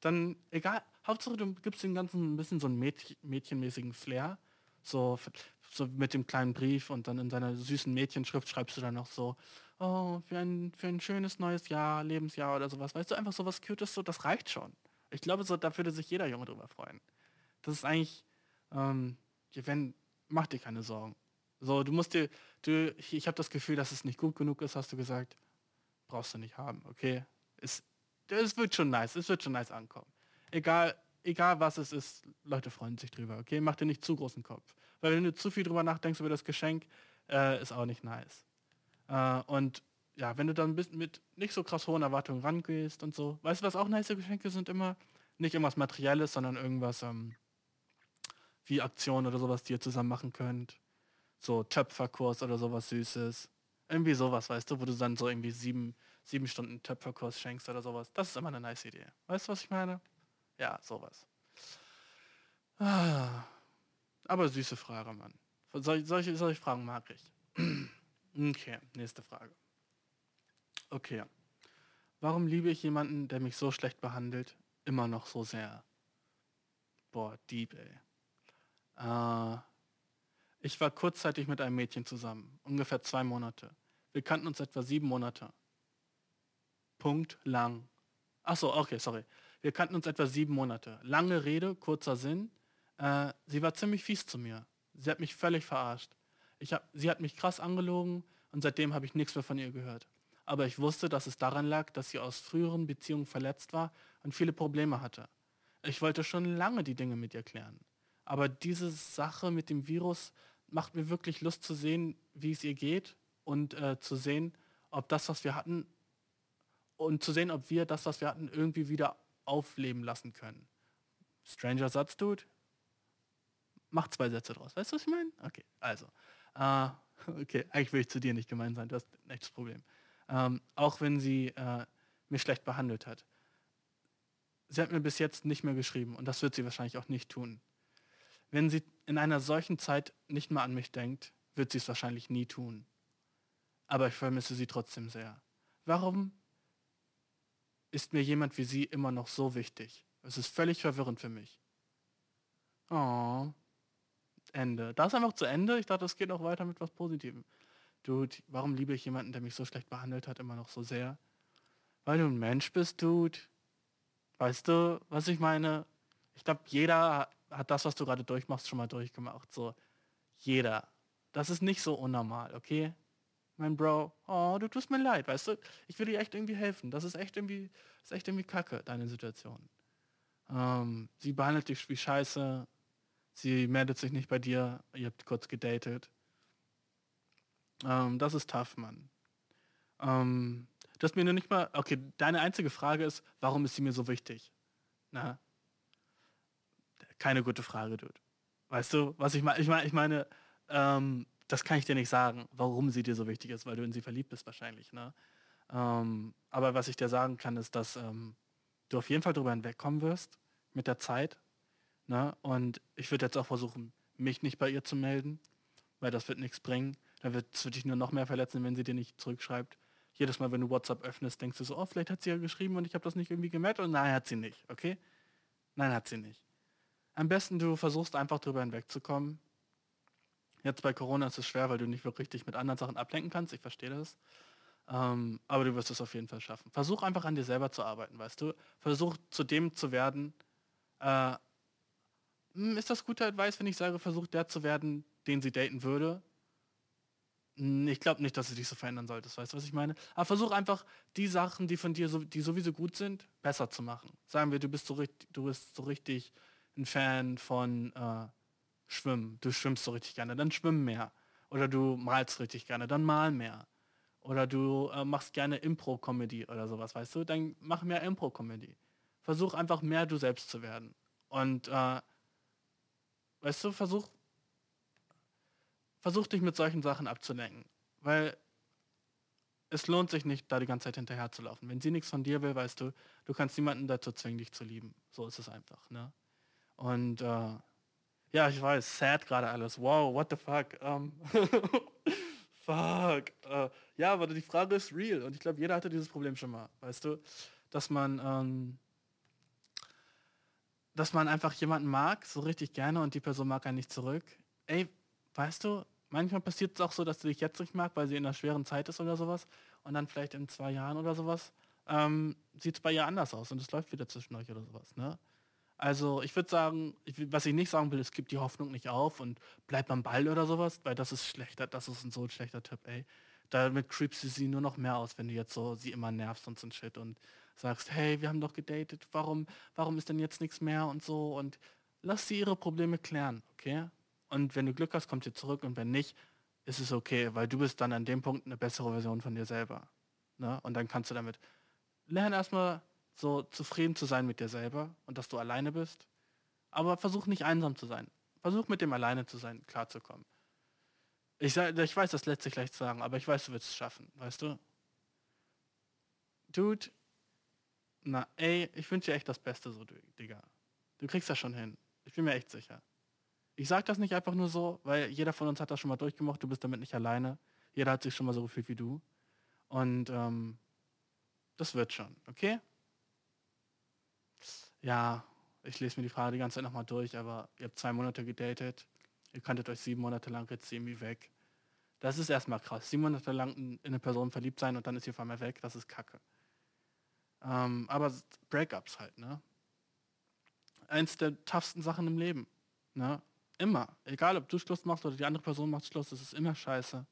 A: Dann, egal, Hauptsache du gibst dem Ganzen ein bisschen so einen Mädchen, mädchenmäßigen Flair. So, so mit dem kleinen Brief und dann in seiner süßen Mädchenschrift schreibst du dann noch so, oh, für ein, für ein schönes neues Jahr, Lebensjahr oder sowas. Weißt du, einfach so was Cutes, so, das reicht schon. Ich glaube, so, da würde sich jeder Junge drüber freuen. Das ist eigentlich, ähm, wenn, mach dir keine Sorgen. So, du musst dir, du, ich, habe das Gefühl, dass es nicht gut genug ist, hast du gesagt. Brauchst du nicht haben, okay? Es, es wird schon nice, es wird schon nice ankommen. Egal, egal was es ist, Leute freuen sich drüber, okay? Mach dir nicht zu großen Kopf. Weil wenn du zu viel drüber nachdenkst über das Geschenk, äh, ist auch nicht nice. Äh, und ja, wenn du dann mit nicht so krass hohen Erwartungen rangehst und so, weißt du, was auch nice Geschenke sind immer? Nicht irgendwas Materielles, sondern irgendwas ähm, wie Aktionen oder sowas, die ihr zusammen machen könnt. So Töpferkurs oder sowas Süßes. Irgendwie sowas, weißt du, wo du dann so irgendwie sieben, sieben Stunden Töpferkurs schenkst oder sowas. Das ist immer eine nice Idee. Weißt du, was ich meine? Ja, sowas. Ah, aber süße Frage, Mann. Solche, solche Fragen mag ich. Okay, nächste Frage. Okay. Warum liebe ich jemanden, der mich so schlecht behandelt, immer noch so sehr? Boah, deep, ey. Äh, ich war kurzzeitig mit einem Mädchen zusammen, ungefähr zwei Monate. Wir kannten uns etwa sieben Monate. Punkt lang. Achso, okay, sorry. Wir kannten uns etwa sieben Monate. Lange Rede, kurzer Sinn. Äh, sie war ziemlich fies zu mir. Sie hat mich völlig verarscht. Ich hab, sie hat mich krass angelogen und seitdem habe ich nichts mehr von ihr gehört. Aber ich wusste, dass es daran lag, dass sie aus früheren Beziehungen verletzt war und viele Probleme hatte. Ich wollte schon lange die Dinge mit ihr klären. Aber diese Sache mit dem Virus macht mir wirklich Lust zu sehen, wie es ihr geht und äh, zu sehen, ob das, was wir hatten, und zu sehen, ob wir das, was wir hatten, irgendwie wieder aufleben lassen können. Stranger Satz, Dude. Mach zwei Sätze draus. Weißt du, was ich meine? Okay, also. Äh, okay, eigentlich will ich zu dir nicht gemein sein, du hast ein echtes Problem. Ähm, auch wenn sie äh, mich schlecht behandelt hat. Sie hat mir bis jetzt nicht mehr geschrieben und das wird sie wahrscheinlich auch nicht tun. Wenn sie in einer solchen Zeit nicht mehr an mich denkt, wird sie es wahrscheinlich nie tun. Aber ich vermisse sie trotzdem sehr. Warum ist mir jemand wie sie immer noch so wichtig? Es ist völlig verwirrend für mich. Oh. Ende. Das ist einfach zu Ende. Ich dachte, es geht noch weiter mit was Positivem. Dude, warum liebe ich jemanden, der mich so schlecht behandelt hat, immer noch so sehr? Weil du ein Mensch bist, Dude. Weißt du, was ich meine? Ich glaube, jeder hat das, was du gerade durchmachst, schon mal durchgemacht. So, jeder. Das ist nicht so unnormal, okay? Mein Bro, oh, du tust mir leid, weißt du? Ich will dir echt irgendwie helfen. Das ist echt irgendwie, ist echt irgendwie kacke, deine Situation. Ähm, sie behandelt dich wie Scheiße. Sie meldet sich nicht bei dir. Ihr habt kurz gedatet. Ähm, das ist tough, Mann. Ähm, du hast mir nur nicht mal, okay, deine einzige Frage ist, warum ist sie mir so wichtig? Na, keine gute Frage, Dude. Weißt du, was ich meine? Ich meine, ich meine, ähm, das kann ich dir nicht sagen, warum sie dir so wichtig ist, weil du in sie verliebt bist wahrscheinlich. Ne? Ähm, aber was ich dir sagen kann, ist, dass ähm, du auf jeden Fall darüber hinwegkommen wirst mit der Zeit. Ne? Und ich würde jetzt auch versuchen, mich nicht bei ihr zu melden, weil das wird nichts bringen. Dann wird es dich nur noch mehr verletzen, wenn sie dir nicht zurückschreibt. Jedes Mal, wenn du WhatsApp öffnest, denkst du so, oh, vielleicht hat sie ja geschrieben und ich habe das nicht irgendwie gemerkt. Und nein, hat sie nicht, okay? Nein, hat sie nicht. Am besten du versuchst einfach drüber hinwegzukommen. Jetzt bei Corona ist es schwer, weil du nicht wirklich dich mit anderen Sachen ablenken kannst. Ich verstehe das. Ähm, aber du wirst es auf jeden Fall schaffen. Versuch einfach an dir selber zu arbeiten, weißt du? Versuch zu dem zu werden. Äh, hm, ist das guter Advice, wenn ich sage, versuch der zu werden, den sie daten würde? Ich glaube nicht, dass du dich so verändern solltest, weißt du, was ich meine? Aber versuch einfach, die Sachen, die von dir, so, die sowieso gut sind, besser zu machen. Sagen wir, du bist so richtig, du bist so richtig ein Fan von äh, Schwimmen. Du schwimmst so richtig gerne, dann schwimm mehr. Oder du malst richtig gerne, dann mal mehr. Oder du äh, machst gerne Impro-Comedy oder sowas, weißt du? Dann mach mehr Impro-Comedy. Versuch einfach mehr du selbst zu werden. Und äh, weißt du, versuch, versuch dich mit solchen Sachen abzulenken. Weil es lohnt sich nicht, da die ganze Zeit hinterher zu laufen. Wenn sie nichts von dir will, weißt du, du kannst niemanden dazu zwingen, dich zu lieben. So ist es einfach. Ne? Und äh, ja, ich weiß, sad gerade alles. Wow, what the fuck. Um, fuck. Uh, ja, aber die Frage ist real. Und ich glaube, jeder hatte dieses Problem schon mal. Weißt du, dass man, ähm, dass man einfach jemanden mag, so richtig gerne und die Person mag einen nicht zurück. Ey, weißt du, manchmal passiert es auch so, dass du dich jetzt nicht mag, weil sie in einer schweren Zeit ist oder sowas. Und dann vielleicht in zwei Jahren oder sowas ähm, sieht es bei ihr anders aus und es läuft wieder zwischen euch oder sowas. Ne? Also ich würde sagen, was ich nicht sagen will, es gibt die Hoffnung nicht auf und bleib am Ball oder sowas, weil das ist schlechter, das ist ein so ein schlechter Tipp, ey. Damit creepst du sie nur noch mehr aus, wenn du jetzt so sie immer nervst und so ein Shit und sagst, hey, wir haben doch gedatet, warum, warum ist denn jetzt nichts mehr und so und lass sie ihre Probleme klären, okay? Und wenn du Glück hast, kommt sie zurück und wenn nicht, ist es okay, weil du bist dann an dem Punkt eine bessere Version von dir selber. Ne? Und dann kannst du damit lernen erstmal so zufrieden zu sein mit dir selber und dass du alleine bist. Aber versuch nicht einsam zu sein. Versuch mit dem alleine zu sein, klarzukommen. Ich, ich weiß, das lässt sich leicht sagen, aber ich weiß, du wirst es schaffen, weißt du? Dude, na ey, ich wünsche dir echt das Beste so, Digga. Du kriegst das schon hin. Ich bin mir echt sicher. Ich sag das nicht einfach nur so, weil jeder von uns hat das schon mal durchgemacht, du bist damit nicht alleine. Jeder hat sich schon mal so gefühlt wie du. Und ähm, das wird schon, okay? Ja, ich lese mir die Frage die ganze Zeit nochmal durch, aber ihr habt zwei Monate gedatet, ihr kanntet euch sieben Monate lang jetzt irgendwie weg. Das ist erstmal krass. Sieben Monate lang in eine Person verliebt sein und dann ist sie auf einmal weg, das ist kacke. Ähm, aber Breakups halt, ne? Eins der toughsten Sachen im Leben. Ne? Immer. Egal ob du Schluss machst oder die andere Person macht Schluss, es ist immer scheiße.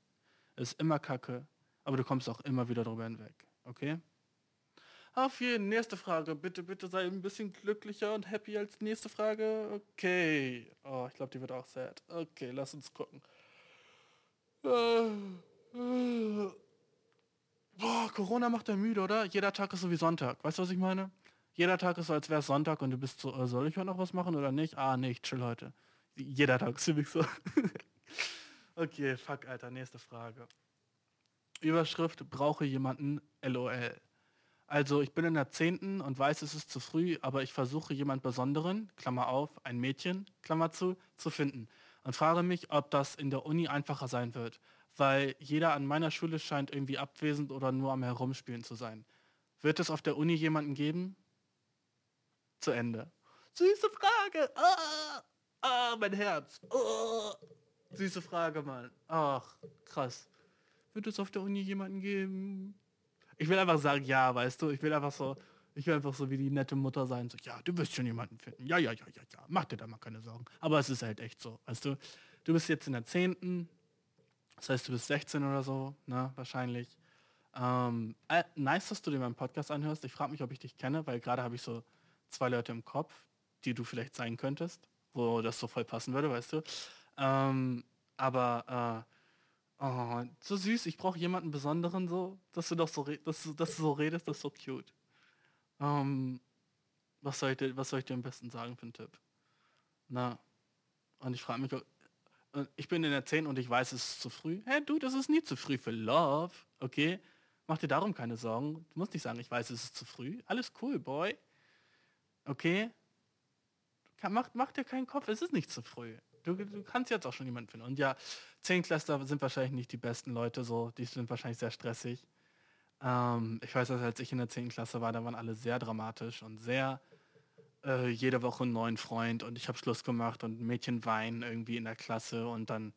A: Es ist immer kacke. Aber du kommst auch immer wieder drüber hinweg. Okay? Auf jeden nächste Frage. Bitte, bitte sei ein bisschen glücklicher und happy als nächste Frage. Okay. Oh, ich glaube, die wird auch sad. Okay, lass uns gucken. Boah, Corona macht er müde, oder? Jeder Tag ist so wie Sonntag. Weißt du, was ich meine? Jeder Tag ist so, als wäre es Sonntag und du bist so, äh, soll ich heute noch was machen oder nicht? Ah, nee, ich chill heute. Jeder Tag ist für so. okay, fuck, Alter, nächste Frage. Überschrift, brauche jemanden LOL. Also ich bin in der zehnten und weiß, es ist zu früh, aber ich versuche jemand Besonderen, Klammer auf, ein Mädchen, Klammer zu, zu finden. Und frage mich, ob das in der Uni einfacher sein wird, weil jeder an meiner Schule scheint irgendwie abwesend oder nur am Herumspielen zu sein. Wird es auf der Uni jemanden geben? Zu Ende. Süße Frage. Ah, ah mein Herz. Oh. Süße Frage, Mann. Ach, krass. Wird es auf der Uni jemanden geben? Ich will einfach sagen, ja, weißt du. Ich will einfach so, ich will einfach so wie die nette Mutter sein. So, ja, du wirst schon jemanden finden. Ja, ja, ja, ja, ja. Mach dir da mal keine Sorgen. Aber es ist halt echt so, weißt du. Du bist jetzt in der 10. Das heißt, du bist 16 oder so, ne, wahrscheinlich. Ähm, äh, nice, dass du dir meinen Podcast anhörst. Ich frage mich, ob ich dich kenne, weil gerade habe ich so zwei Leute im Kopf, die du vielleicht sein könntest, wo das so voll passen würde, weißt du. Ähm, aber äh, oh, so süß, ich brauche jemanden Besonderen so, dass du doch so, dass, du, dass du so redest, das ist so cute. Ähm, was, soll ich dir, was soll ich dir am besten sagen für einen Tipp? Na, und ich frage mich, ich bin in der 10 und ich weiß, es ist zu früh. Hey, du, das ist nie zu früh für Love, okay? Mach dir darum keine Sorgen. Du musst nicht sagen, ich weiß, es ist zu früh. Alles cool, Boy. Okay? Mach, mach dir keinen Kopf, es ist nicht zu früh. Du, du kannst jetzt auch schon jemanden finden. Und ja, 10 Cluster sind wahrscheinlich nicht die besten Leute so. Die sind wahrscheinlich sehr stressig. Ähm, ich weiß, dass als ich in der 10. Klasse war, da waren alle sehr dramatisch und sehr äh, jede Woche einen neuen Freund und ich habe Schluss gemacht und Mädchen weinen irgendwie in der Klasse und dann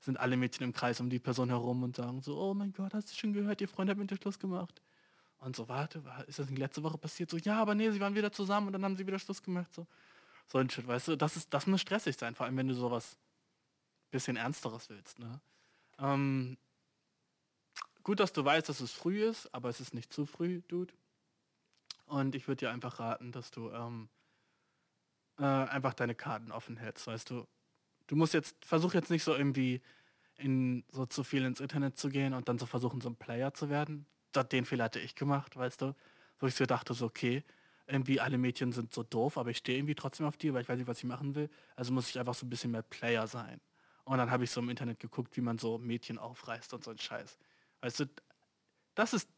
A: sind alle Mädchen im Kreis um die Person herum und sagen so, oh mein Gott, hast du schon gehört, ihr Freund hat mit dir Schluss gemacht. Und so, warte, ist das letzte Woche passiert? So, ja, aber nee, sie waren wieder zusammen und dann haben sie wieder Schluss gemacht. So, so ein Shit, weißt du, das, ist, das muss stressig sein, vor allem wenn du sowas bisschen Ernsteres willst. Ne? Ähm, gut, dass du weißt, dass es früh ist, aber es ist nicht zu früh, Dude. Und ich würde dir einfach raten, dass du ähm, äh, einfach deine Karten offen hältst, weißt du. Du musst jetzt, versuch jetzt nicht so irgendwie in so zu viel ins Internet zu gehen und dann so versuchen, so ein Player zu werden. Den Fehler hatte ich gemacht, weißt du. Wo ich so dachte, so okay, irgendwie alle Mädchen sind so doof, aber ich stehe irgendwie trotzdem auf die, weil ich weiß nicht, was ich machen will. Also muss ich einfach so ein bisschen mehr Player sein. Und dann habe ich so im Internet geguckt, wie man so Mädchen aufreißt und so ein Scheiß. Weißt du, das ist,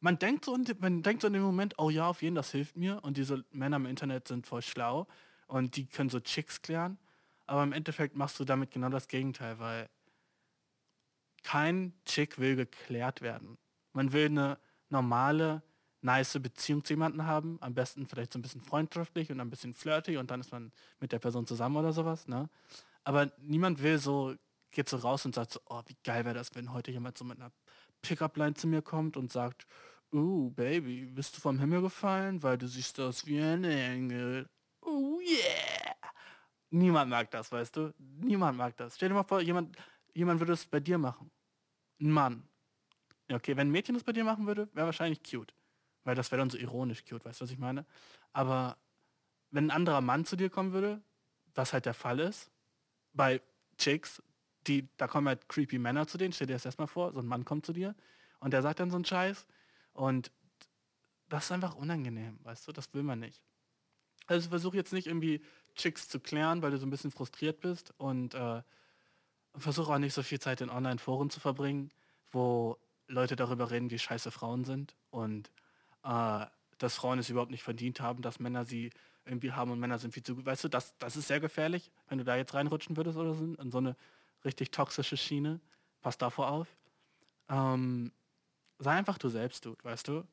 A: man denkt so, man denkt so in dem Moment, oh ja, auf jeden, das hilft mir. Und diese Männer im Internet sind voll schlau und die können so Chicks klären. Aber im Endeffekt machst du damit genau das Gegenteil, weil kein Chick will geklärt werden. Man will eine normale, nice Beziehung zu jemandem haben, am besten vielleicht so ein bisschen freundschaftlich und ein bisschen flirty und dann ist man mit der Person zusammen oder sowas, ne? Aber niemand will so, geht so raus und sagt so, oh, wie geil wäre das, wenn heute jemand so mit einer Pickup-Line zu mir kommt und sagt, oh, Baby, bist du vom Himmel gefallen, weil du siehst aus wie ein Engel. Oh yeah. Niemand mag das, weißt du? Niemand mag das. Stell dir mal vor, jemand, jemand würde es bei dir machen. Ein Mann. Okay, wenn ein Mädchen das bei dir machen würde, wäre wahrscheinlich cute. Weil das wäre dann so ironisch cute, weißt du, was ich meine? Aber wenn ein anderer Mann zu dir kommen würde, was halt der Fall ist, bei Chicks, die, da kommen halt creepy Männer zu denen, stell dir das erstmal vor, so ein Mann kommt zu dir und der sagt dann so einen Scheiß und das ist einfach unangenehm, weißt du, das will man nicht. Also versuch jetzt nicht irgendwie Chicks zu klären, weil du so ein bisschen frustriert bist und äh, versuche auch nicht so viel Zeit in Online-Foren zu verbringen, wo Leute darüber reden, wie scheiße Frauen sind und äh, dass Frauen es überhaupt nicht verdient haben, dass Männer sie irgendwie haben und Männer sind viel zu gut. Weißt du, das, das ist sehr gefährlich, wenn du da jetzt reinrutschen würdest oder so, in so eine richtig toxische Schiene. Pass davor auf. Ähm, sei einfach du selbst, du, weißt du.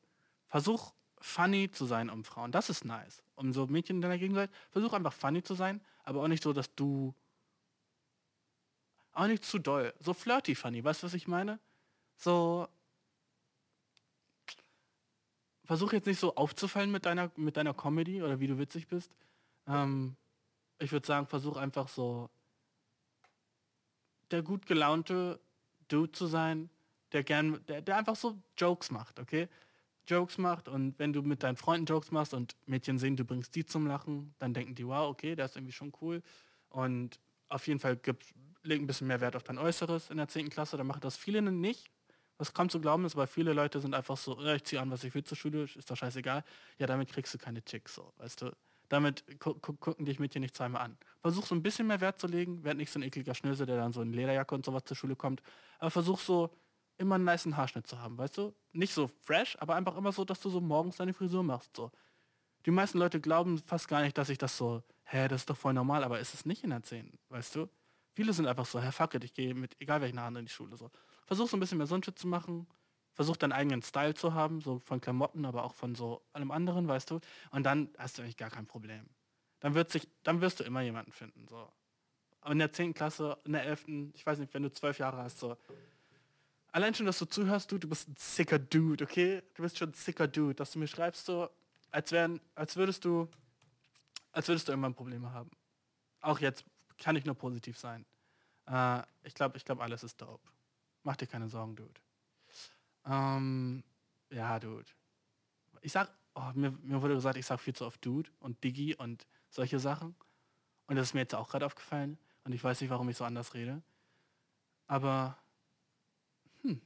A: Versuch funny zu sein um Frauen. Das ist nice. Um so Mädchen in deiner Gegenseite, versuch einfach funny zu sein, aber auch nicht so, dass du auch nicht zu doll. So flirty funny, weißt du, was ich meine? So versuch jetzt nicht so aufzufallen mit deiner mit deiner Comedy oder wie du witzig bist. Ähm, ich würde sagen, versuch einfach so der gut gelaunte Dude zu sein, der gern, der, der einfach so Jokes macht, okay? Jokes macht und wenn du mit deinen Freunden Jokes machst und Mädchen sehen, du bringst die zum Lachen, dann denken die, wow, okay, der ist irgendwie schon cool. Und auf jeden Fall gibt, leg ein bisschen mehr Wert auf dein Äußeres in der 10. Klasse, dann machen das viele nicht. Was kaum zu glauben ist, weil viele Leute sind einfach so, ich ziehe an, was ich will zur Schule, ist doch scheißegal. Ja, damit kriegst du keine Chicks, so, weißt du. Damit gu gu gucken dich Mädchen nicht zweimal an. Versuch so ein bisschen mehr Wert zu legen, werd nicht so ein ekliger Schnösel, der dann so in Lederjacke und sowas zur Schule kommt. Aber versuch so immer einen niceen Haarschnitt zu haben, weißt du? Nicht so fresh, aber einfach immer so, dass du so morgens deine Frisur machst. So. Die meisten Leute glauben fast gar nicht, dass ich das so, hä, das ist doch voll normal, aber ist es nicht in der 10, weißt du? Viele sind einfach so, hä, fuck it, ich gehe mit egal welchen Haaren in die Schule. So. Versuch so ein bisschen mehr so ein Shit zu machen. versuch deinen eigenen Style zu haben, so von Klamotten, aber auch von so allem anderen, weißt du. Und dann hast du eigentlich gar kein Problem. Dann wird sich, dann wirst du immer jemanden finden. So. Aber in der 10. Klasse, in der 11., ich weiß nicht, wenn du zwölf Jahre hast, so. Allein schon, dass du zuhörst, du, du bist ein sicker Dude, okay? Du bist schon ein sicker Dude, dass du mir schreibst so, als wären, als würdest du, als würdest du irgendwann Probleme haben. Auch jetzt kann ich nur positiv sein. Äh, ich glaube, ich glaube, alles ist dope. Mach dir keine Sorgen, Dude. Ähm, ja, Dude. Ich sag, oh, mir, mir wurde gesagt, ich sag viel zu oft Dude und Diggi und solche Sachen. Und das ist mir jetzt auch gerade aufgefallen. Und ich weiß nicht, warum ich so anders rede. Aber, hm,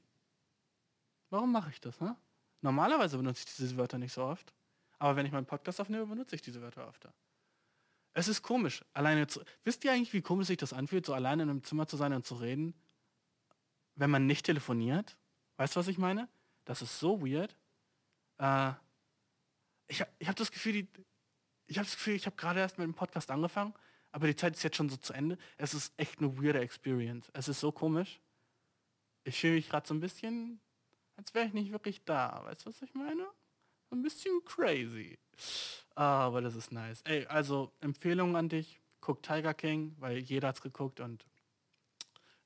A: warum mache ich das, ne? Normalerweise benutze ich diese Wörter nicht so oft. Aber wenn ich meinen Podcast aufnehme, benutze ich diese Wörter öfter. Es ist komisch, alleine zu. Wisst ihr eigentlich, wie komisch sich das anfühlt, so alleine in einem Zimmer zu sein und zu reden, wenn man nicht telefoniert? Weißt du, was ich meine? Das ist so weird. Äh, ich ich habe das Gefühl, die, ich habe das Gefühl, ich habe gerade erst mit dem Podcast angefangen, aber die Zeit ist jetzt schon so zu Ende. Es ist echt eine weirde Experience. Es ist so komisch. Ich fühle mich gerade so ein bisschen, als wäre ich nicht wirklich da. Weißt du, was ich meine? Ein bisschen crazy. Aber das ist nice. Ey, also Empfehlung an dich. Guck Tiger King, weil jeder hat's geguckt und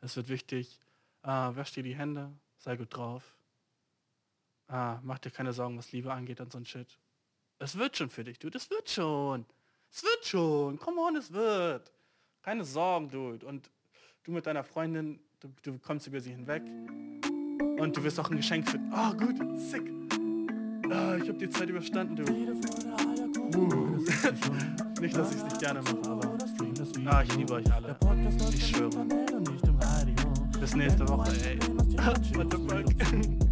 A: es wird wichtig. Äh, wasch dir die Hände, sei gut drauf. Ah, mach dir keine Sorgen, was Liebe angeht und so ein Shit. Es wird schon für dich, Dude. Es wird schon. Es wird schon. Come on, es wird. Keine Sorgen, Dude. Und du mit deiner Freundin, du, du kommst über sie hinweg. Und du wirst auch ein Geschenk finden. Oh, gut. Sick. Ah, ich hab die Zeit überstanden, du. Uh. nicht, dass ich es nicht gerne mache, aber... Ah, ich liebe euch alle. Ich schwöre. Bis nächste Woche, ey. What the fuck?